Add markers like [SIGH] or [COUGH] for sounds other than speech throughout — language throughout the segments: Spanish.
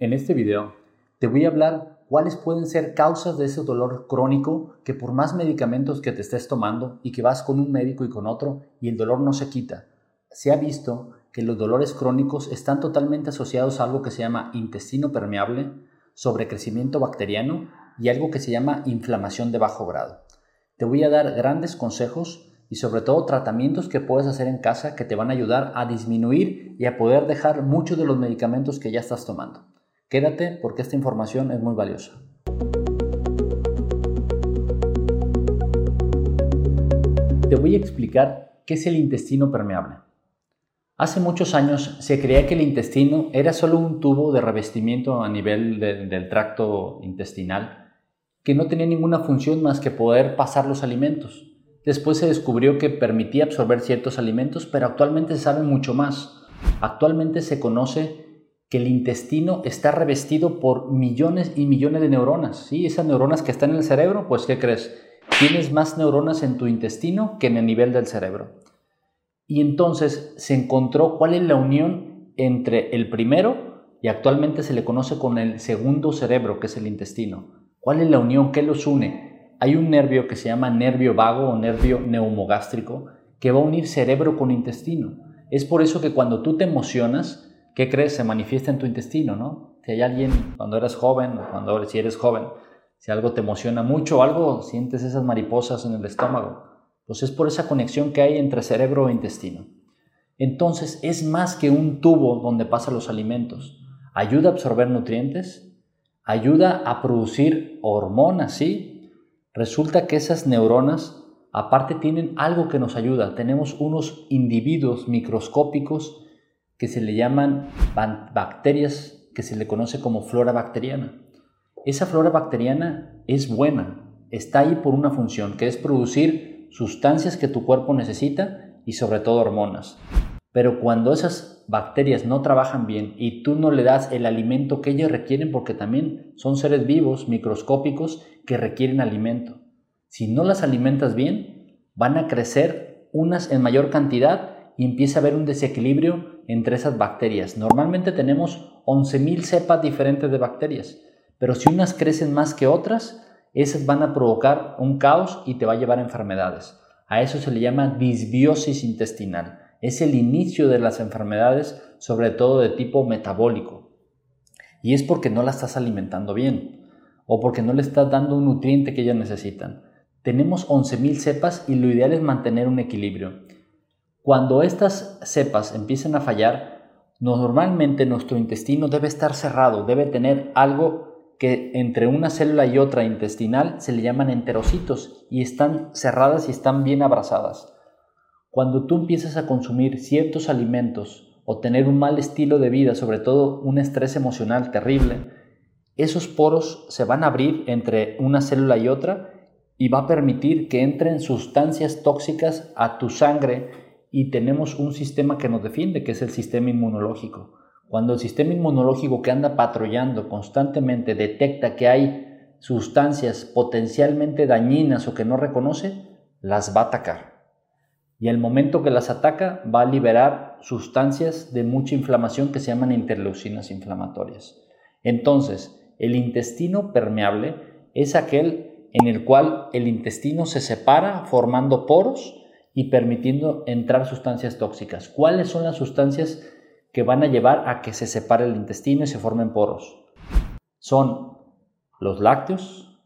En este video te voy a hablar cuáles pueden ser causas de ese dolor crónico que por más medicamentos que te estés tomando y que vas con un médico y con otro y el dolor no se quita. Se ha visto que los dolores crónicos están totalmente asociados a algo que se llama intestino permeable, sobrecrecimiento bacteriano y algo que se llama inflamación de bajo grado. Te voy a dar grandes consejos y sobre todo tratamientos que puedes hacer en casa que te van a ayudar a disminuir y a poder dejar muchos de los medicamentos que ya estás tomando. Quédate porque esta información es muy valiosa. Te voy a explicar qué es el intestino permeable. Hace muchos años se creía que el intestino era solo un tubo de revestimiento a nivel del tracto intestinal que no tenía ninguna función más que poder pasar los alimentos. Después se descubrió que permitía absorber ciertos alimentos, pero actualmente se sabe mucho más. Actualmente se conoce que el intestino está revestido por millones y millones de neuronas. ¿sí? Esas neuronas que están en el cerebro, pues ¿qué crees? Tienes más neuronas en tu intestino que en el nivel del cerebro. Y entonces se encontró cuál es la unión entre el primero y actualmente se le conoce con el segundo cerebro, que es el intestino. ¿Cuál es la unión? ¿Qué los une? hay un nervio que se llama nervio vago o nervio neumogástrico que va a unir cerebro con intestino. Es por eso que cuando tú te emocionas, ¿qué crees? Se manifiesta en tu intestino, ¿no? Si hay alguien, cuando eres joven cuando si eres joven, si algo te emociona mucho algo, sientes esas mariposas en el estómago. Pues es por esa conexión que hay entre cerebro e intestino. Entonces es más que un tubo donde pasan los alimentos. Ayuda a absorber nutrientes, ayuda a producir hormonas, ¿sí? Resulta que esas neuronas aparte tienen algo que nos ayuda. Tenemos unos individuos microscópicos que se le llaman bacterias, que se le conoce como flora bacteriana. Esa flora bacteriana es buena, está ahí por una función, que es producir sustancias que tu cuerpo necesita y sobre todo hormonas. Pero cuando esas bacterias no trabajan bien y tú no le das el alimento que ellas requieren, porque también son seres vivos, microscópicos, que requieren alimento. Si no las alimentas bien, van a crecer unas en mayor cantidad y empieza a haber un desequilibrio entre esas bacterias. Normalmente tenemos 11.000 cepas diferentes de bacterias, pero si unas crecen más que otras, esas van a provocar un caos y te va a llevar a enfermedades. A eso se le llama disbiosis intestinal es el inicio de las enfermedades, sobre todo de tipo metabólico. Y es porque no la estás alimentando bien o porque no le estás dando un nutriente que ellas necesitan. Tenemos 11.000 cepas y lo ideal es mantener un equilibrio. Cuando estas cepas empiecen a fallar, normalmente nuestro intestino debe estar cerrado, debe tener algo que entre una célula y otra intestinal se le llaman enterocitos y están cerradas y están bien abrazadas. Cuando tú empiezas a consumir ciertos alimentos o tener un mal estilo de vida, sobre todo un estrés emocional terrible, esos poros se van a abrir entre una célula y otra y va a permitir que entren sustancias tóxicas a tu sangre y tenemos un sistema que nos defiende, que es el sistema inmunológico. Cuando el sistema inmunológico que anda patrullando constantemente detecta que hay sustancias potencialmente dañinas o que no reconoce, las va a atacar y el momento que las ataca va a liberar sustancias de mucha inflamación que se llaman interleucinas inflamatorias. Entonces, el intestino permeable es aquel en el cual el intestino se separa formando poros y permitiendo entrar sustancias tóxicas. ¿Cuáles son las sustancias que van a llevar a que se separe el intestino y se formen poros? Son los lácteos,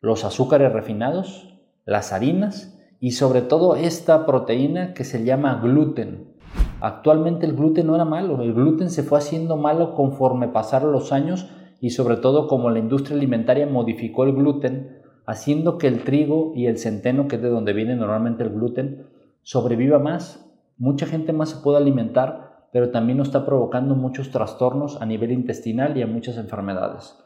los azúcares refinados, las harinas y sobre todo esta proteína que se llama gluten. Actualmente el gluten no era malo, el gluten se fue haciendo malo conforme pasaron los años y sobre todo como la industria alimentaria modificó el gluten, haciendo que el trigo y el centeno, que es de donde viene normalmente el gluten, sobreviva más. Mucha gente más se puede alimentar, pero también nos está provocando muchos trastornos a nivel intestinal y a muchas enfermedades.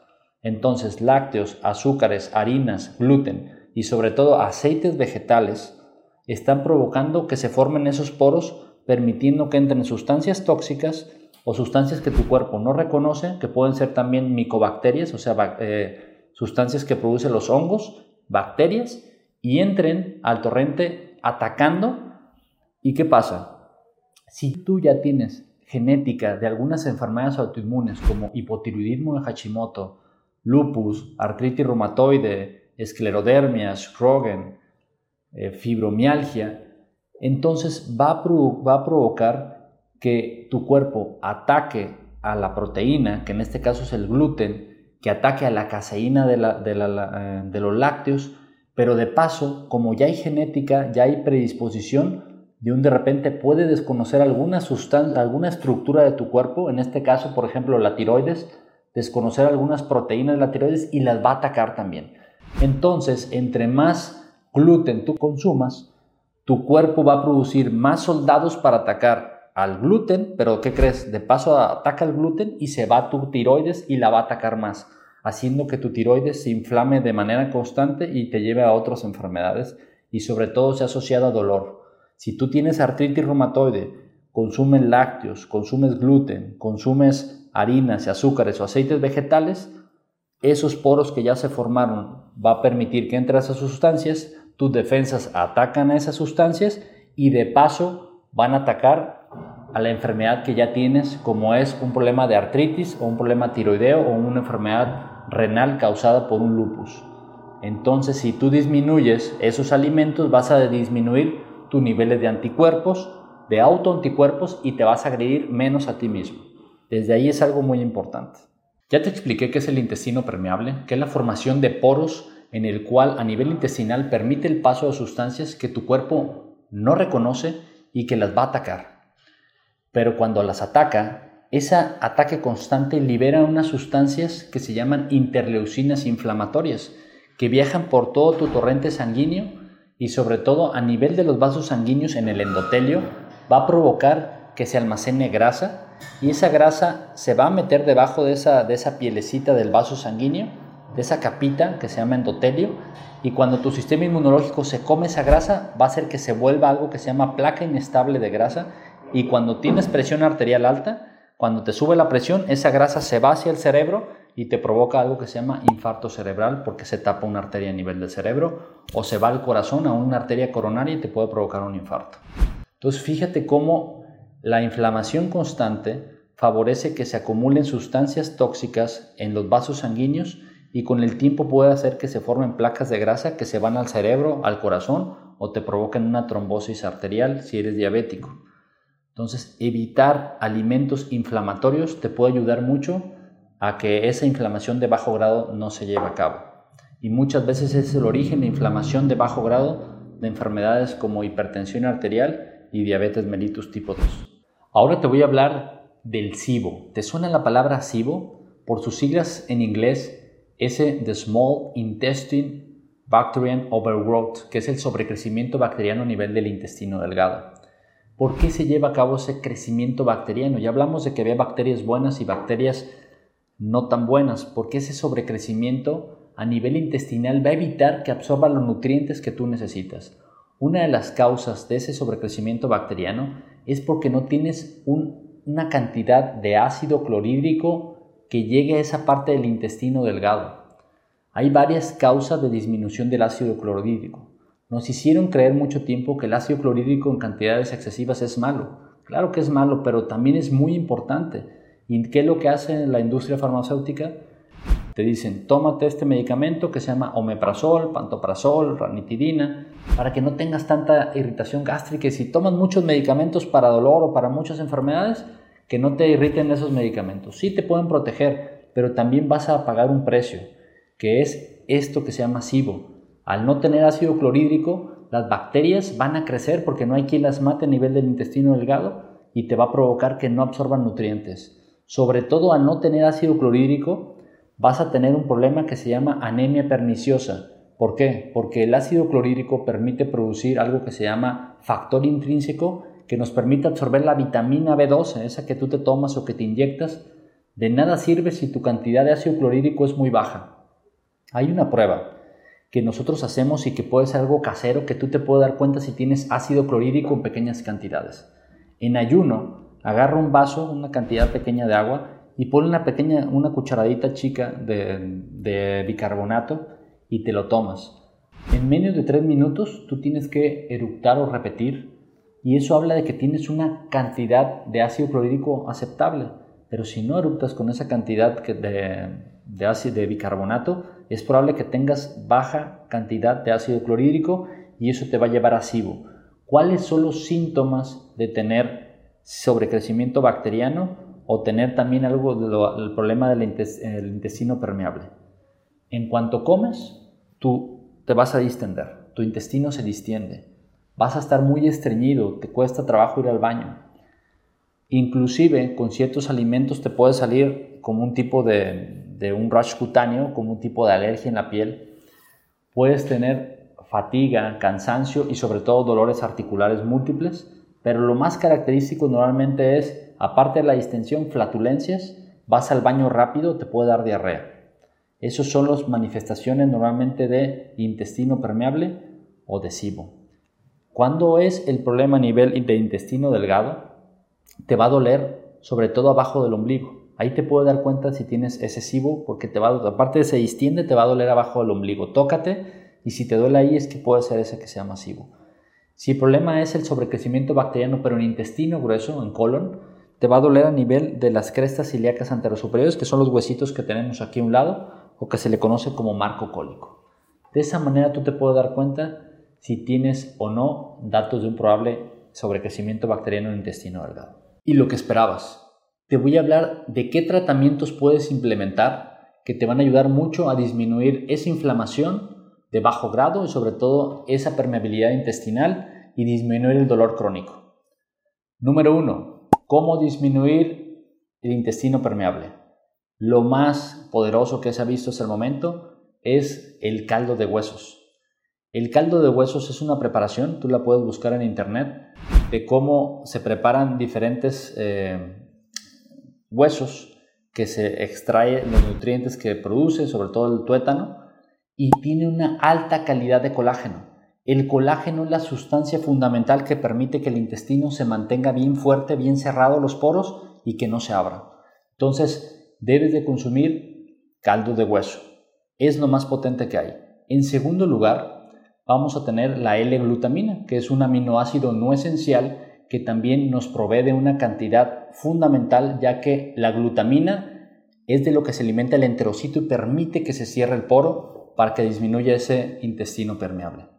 Entonces, lácteos, azúcares, harinas, gluten, y sobre todo aceites vegetales están provocando que se formen esos poros permitiendo que entren sustancias tóxicas o sustancias que tu cuerpo no reconoce, que pueden ser también micobacterias, o sea, eh, sustancias que producen los hongos, bacterias, y entren al torrente atacando. ¿Y qué pasa? Si tú ya tienes genética de algunas enfermedades autoinmunes como hipotiroidismo de Hashimoto, lupus, artritis reumatoide, esclerodermia, Sjogren, eh, fibromialgia, entonces va va a provocar que tu cuerpo ataque a la proteína, que en este caso es el gluten, que ataque a la caseína de, eh, de, los lácteos, pero de paso, como ya hay genética, ya hay predisposición, de un de repente puede desconocer alguna sustancia, alguna estructura de tu cuerpo, en este caso, por ejemplo, la tiroides, desconocer algunas proteínas de la tiroides y las va a atacar también. Entonces, entre más gluten tú consumas, tu cuerpo va a producir más soldados para atacar al gluten, pero ¿qué crees? De paso ataca el gluten y se va tu tiroides y la va a atacar más, haciendo que tu tiroides se inflame de manera constante y te lleve a otras enfermedades y sobre todo se asociado a dolor. Si tú tienes artritis reumatoide, consumes lácteos, consumes gluten, consumes harinas y azúcares o aceites vegetales, esos poros que ya se formaron va a permitir que entre esas sustancias tus defensas atacan a esas sustancias y de paso van a atacar a la enfermedad que ya tienes, como es un problema de artritis o un problema tiroideo o una enfermedad renal causada por un lupus. Entonces, si tú disminuyes esos alimentos, vas a disminuir tus niveles de anticuerpos, de autoanticuerpos y te vas a agredir menos a ti mismo. Desde ahí es algo muy importante. Ya te expliqué qué es el intestino permeable, que es la formación de poros en el cual a nivel intestinal permite el paso de sustancias que tu cuerpo no reconoce y que las va a atacar. Pero cuando las ataca, ese ataque constante libera unas sustancias que se llaman interleucinas inflamatorias, que viajan por todo tu torrente sanguíneo y sobre todo a nivel de los vasos sanguíneos en el endotelio, va a provocar que se almacene grasa y esa grasa se va a meter debajo de esa, de esa pielecita del vaso sanguíneo de esa capita que se llama endotelio y cuando tu sistema inmunológico se come esa grasa va a hacer que se vuelva algo que se llama placa inestable de grasa y cuando tienes presión arterial alta, cuando te sube la presión, esa grasa se va hacia el cerebro y te provoca algo que se llama infarto cerebral porque se tapa una arteria a nivel del cerebro o se va al corazón a una arteria coronaria y te puede provocar un infarto. Entonces fíjate cómo la inflamación constante favorece que se acumulen sustancias tóxicas en los vasos sanguíneos y con el tiempo puede hacer que se formen placas de grasa que se van al cerebro, al corazón o te provoquen una trombosis arterial si eres diabético. Entonces, evitar alimentos inflamatorios te puede ayudar mucho a que esa inflamación de bajo grado no se lleve a cabo. Y muchas veces es el origen de inflamación de bajo grado de enfermedades como hipertensión arterial y diabetes mellitus tipo 2. Ahora te voy a hablar del SIBO. ¿Te suena la palabra SIBO? Por sus siglas en inglés ese de Small Intestine Bacterian Overgrowth, que es el sobrecrecimiento bacteriano a nivel del intestino delgado. ¿Por qué se lleva a cabo ese crecimiento bacteriano? Ya hablamos de que había bacterias buenas y bacterias no tan buenas, porque ese sobrecrecimiento a nivel intestinal va a evitar que absorba los nutrientes que tú necesitas. Una de las causas de ese sobrecrecimiento bacteriano es porque no tienes una cantidad de ácido clorhídrico que llegue a esa parte del intestino delgado. Hay varias causas de disminución del ácido clorhídrico. Nos hicieron creer mucho tiempo que el ácido clorhídrico en cantidades excesivas es malo. Claro que es malo, pero también es muy importante. ¿Y qué es lo que hace la industria farmacéutica? Te dicen, tómate este medicamento que se llama omeprazol, pantoprazol, ranitidina, para que no tengas tanta irritación gástrica. Y si tomas muchos medicamentos para dolor o para muchas enfermedades, que no te irriten esos medicamentos. Sí te pueden proteger, pero también vas a pagar un precio, que es esto que se llama SIBO. Al no tener ácido clorhídrico, las bacterias van a crecer porque no hay quien las mate a nivel del intestino delgado y te va a provocar que no absorban nutrientes. Sobre todo al no tener ácido clorhídrico, vas a tener un problema que se llama anemia perniciosa. ¿Por qué? Porque el ácido clorhídrico permite producir algo que se llama factor intrínseco que nos permite absorber la vitamina B12, esa que tú te tomas o que te inyectas, de nada sirve si tu cantidad de ácido clorhídrico es muy baja. Hay una prueba que nosotros hacemos y que puede ser algo casero que tú te puedes dar cuenta si tienes ácido clorhídrico en pequeñas cantidades. En ayuno, agarra un vaso, una cantidad pequeña de agua y pone una pequeña, una cucharadita chica de, bicarbonato y te lo tomas. En menos de tres minutos tú tienes que eructar o repetir y eso habla de que tienes una cantidad de ácido clorhídrico aceptable. Pero si no eruptas con esa cantidad de, ácido de bicarbonato, es probable que tengas baja cantidad de ácido clorhídrico y eso te va a llevar a SIBO. ¿Cuáles son los síntomas de tener sobrecrecimiento bacteriano o tener también algo del problema del intestino permeable? En cuanto comes, tú te vas a distender, tu intestino se distiende, vas a estar muy estreñido, te cuesta trabajo ir al baño. Inclusive con ciertos alimentos te puede salir como un tipo de, un rash cutáneo, como un tipo de alergia en la piel. Puedes tener fatiga, cansancio y sobre todo dolores articulares múltiples, pero lo más característico normalmente es, aparte de la distensión, flatulencias, vas al baño rápido, te puede dar diarrea. Esas son las manifestaciones normalmente de intestino permeable o de SIBO. Cuando es el problema a nivel de intestino delgado, te va a doler sobre todo abajo del ombligo. Ahí te puedo dar cuenta si tienes ese SIBO porque te va a, aparte de se distiende, te va a doler abajo del ombligo. Tócate y si te duele ahí es que puede ser ese que se llama SIBO. Si el problema es el sobrecrecimiento bacteriano pero en intestino grueso, en colon, te va a doler a nivel de las crestas ilíacas anterosuperiores, que son los huesitos que tenemos aquí a un lado, o que se le conoce como marco cólico. De esa manera tú te puedes dar cuenta si tienes o no datos de un probable sobrecrecimiento bacteriano en el intestino delgado. Y lo que esperabas. Te voy a hablar de qué tratamientos puedes implementar que te van a ayudar mucho a disminuir esa inflamación de bajo grado y sobre todo esa permeabilidad intestinal y disminuir el dolor crónico. Número 1. ¿Cómo disminuir el intestino permeable? Lo más poderoso que se ha visto hasta el momento es el caldo de huesos. El caldo de huesos es una preparación, tú la puedes buscar en internet, de cómo se preparan diferentes eh, huesos que se extrae los nutrientes que produce, sobre todo el tuétano, y tiene una alta calidad de colágeno. El colágeno es la sustancia fundamental que permite que el intestino se mantenga bien fuerte, bien cerrado los poros y que no se abra. Entonces, debes de consumir caldo de hueso. Es lo más potente que hay. En segundo lugar, vamos a tener la L-glutamina, que es un aminoácido no esencial que también nos provee de una cantidad fundamental, ya que la glutamina es de lo que se alimenta el enterocito y permite que se cierre el poro para que disminuya ese intestino permeable.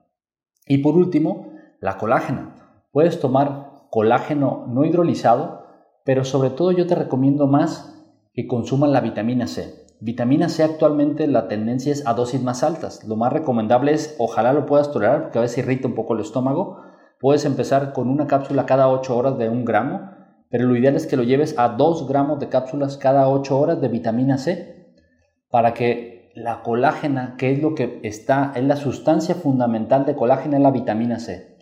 Y por último, la colágena. Puedes tomar colágeno no hidrolizado, pero sobre todo yo te recomiendo más que consuman la vitamina C. Vitamina C actualmente la tendencia es a dosis más altas. Lo más recomendable es, ojalá lo puedas tolerar, porque a veces irrita un poco el estómago. Puedes empezar con una cápsula cada 8 horas de un gramo, pero lo ideal es que lo lleves a 2 gramos de cápsulas cada 8 horas de vitamina C para que la colágena, que es lo que está, es la sustancia fundamental de colágena, es la vitamina C.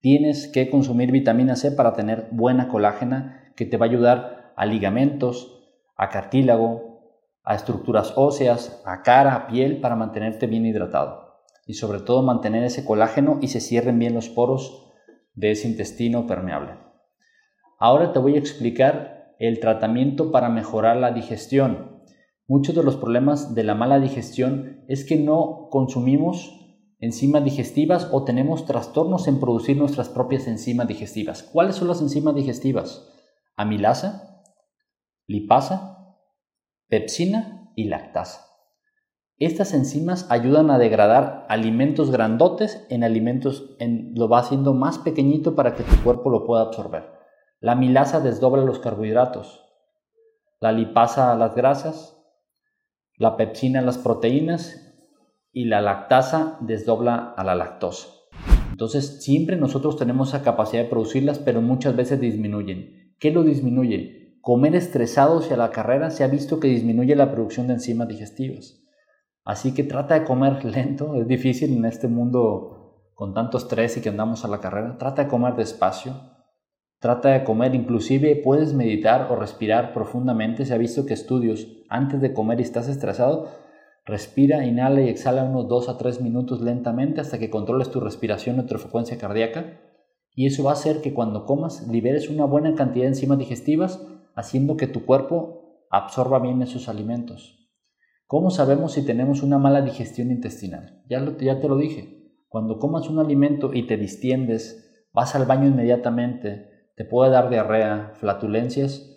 Tienes que consumir vitamina C para tener buena colágena que te va a ayudar a ligamentos, a cartílago, a estructuras óseas, a cara, a piel, para mantenerte bien hidratado. Y sobre todo mantener ese colágeno y se cierren bien los poros de ese intestino permeable. Ahora te voy a explicar el tratamiento para mejorar la digestión. Muchos de los problemas de la mala digestión es que no consumimos enzimas digestivas o tenemos trastornos en producir nuestras propias enzimas digestivas. ¿Cuáles son las enzimas digestivas? Amilasa, lipasa, pepsina y lactasa. Estas enzimas ayudan a degradar alimentos grandotes en alimentos, en, lo va haciendo más pequeñito para que tu cuerpo lo pueda absorber. La milasa desdobla los carbohidratos, la lipasa las grasas, la pepsina las proteínas y la lactasa desdobla a la lactosa. Entonces siempre nosotros tenemos esa capacidad de producirlas, pero muchas veces disminuyen. ¿Qué lo disminuye? Comer estresado hacia la carrera se ha visto que disminuye la producción de enzimas digestivas. Así que trata de comer [LAUGHS] lento, es difícil en este mundo con tanto estrés y que andamos a la carrera. Trata de comer despacio, trata de comer, inclusive puedes meditar o respirar profundamente. Se ha visto que estudios, antes de comer y estás estresado, respira, inhala y exhala unos 2 a 3 minutos lentamente hasta que controles tu respiración y tu frecuencia cardíaca. Y eso va a hacer que cuando comas liberes una buena cantidad de enzimas digestivas haciendo que tu cuerpo absorba bien esos alimentos. ¿Cómo sabemos si tenemos una mala digestión intestinal? Ya, ya te lo dije. Cuando comas un alimento y te distiendes vas al baño inmediatamente, te puede dar diarrea, flatulencias,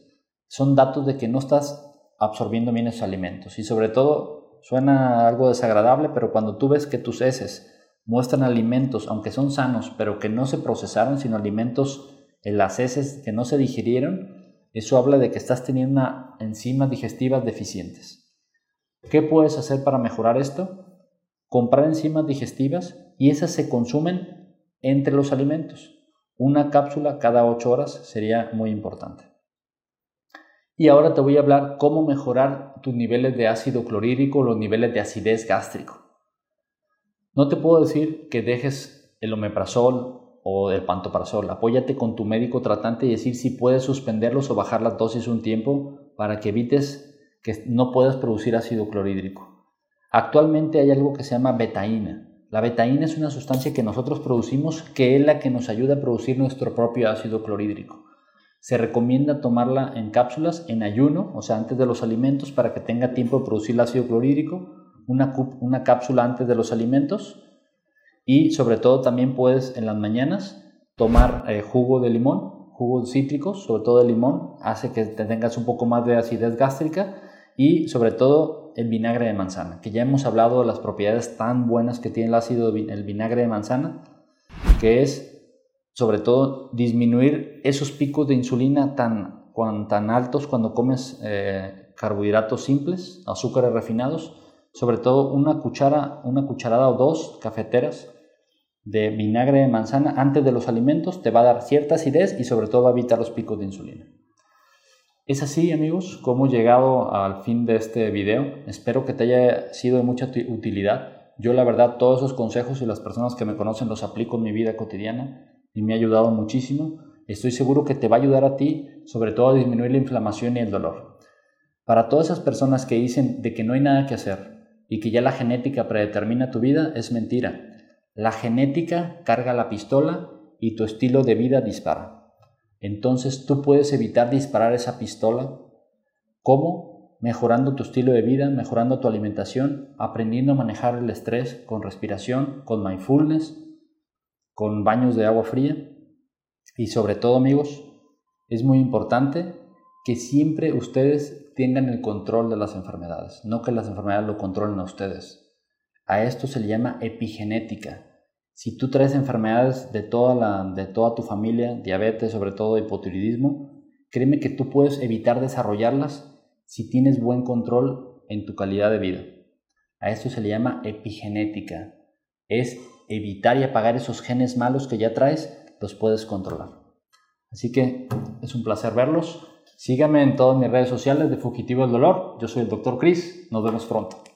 son datos de que no estás absorbiendo bien esos alimentos. Y sobre todo, suena algo desagradable, pero cuando tú ves que tus heces muestran alimentos, aunque son sanos, pero que no se procesaron, sino alimentos en las heces que no se digirieron, eso habla de que estás teniendo enzimas digestivas deficientes. ¿Qué puedes hacer para mejorar esto? Comprar enzimas digestivas y esas se consumen entre los alimentos. Una cápsula cada 8 horas sería muy importante. Y ahora te voy a hablar cómo mejorar tus niveles de ácido clorhídrico, los niveles de acidez gástrico. No te puedo decir que dejes el omeprazol o el pantoprazol. Apóyate con tu médico tratante y decir si puedes suspenderlos o bajar la dosis un tiempo para que evites que no puedas producir ácido clorhídrico. Actualmente hay algo que se llama betaína. La betaína es una sustancia que nosotros producimos que es la que nos ayuda a producir nuestro propio ácido clorhídrico. Se recomienda tomarla en cápsulas en ayuno, o sea, antes de los alimentos, para que tenga tiempo de producir el ácido clorhídrico una, cápsula antes de los alimentos y sobre todo también puedes en las mañanas tomar eh, jugo de limón, jugos cítricos, sobre todo de limón, hace que te tengas un poco más de acidez gástrica y sobre todo el vinagre de manzana, que ya hemos hablado de las propiedades tan buenas que tiene el ácido el vinagre de manzana, que es sobre todo disminuir esos picos de insulina tan, tan altos cuando comes eh, carbohidratos simples, azúcares refinados, sobre todo una cuchara, una cucharada o dos cafeteras de vinagre de manzana antes de los alimentos te va a dar cierta acidez y sobre todo va a evitar los picos de insulina. Es así amigos como he llegado al fin de este video. Espero que te haya sido de mucha utilidad. Yo la verdad todos esos consejos y las personas que me conocen los aplico en mi vida cotidiana y me ha ayudado muchísimo. Estoy seguro que te va a ayudar a ti sobre todo a disminuir la inflamación y el dolor. Para todas esas personas que dicen de que no hay nada que hacer, y que ya la genética predetermina tu vida es mentira. La genética carga la pistola y tu estilo de vida dispara. Entonces tú puedes evitar disparar esa pistola. ¿Cómo? Mejorando tu estilo de vida, mejorando tu alimentación, aprendiendo a manejar el estrés con respiración, con mindfulness, con baños de agua fría. Y sobre todo amigos, es muy importante que siempre ustedes tengan el control de las enfermedades, no que las enfermedades lo controlen a ustedes. A esto se le llama epigenética. Si tú traes enfermedades de toda, la, de toda tu familia, diabetes, sobre todo hipotiroidismo, créeme que tú puedes evitar desarrollarlas si tienes buen control en tu calidad de vida. A esto se le llama epigenética. Es evitar y apagar esos genes malos que ya traes, los puedes controlar. Así que es un placer verlos. Síganme en todas mis redes sociales de Fugitivo del Dolor. Yo soy el Dr. Chris. Nos vemos pronto.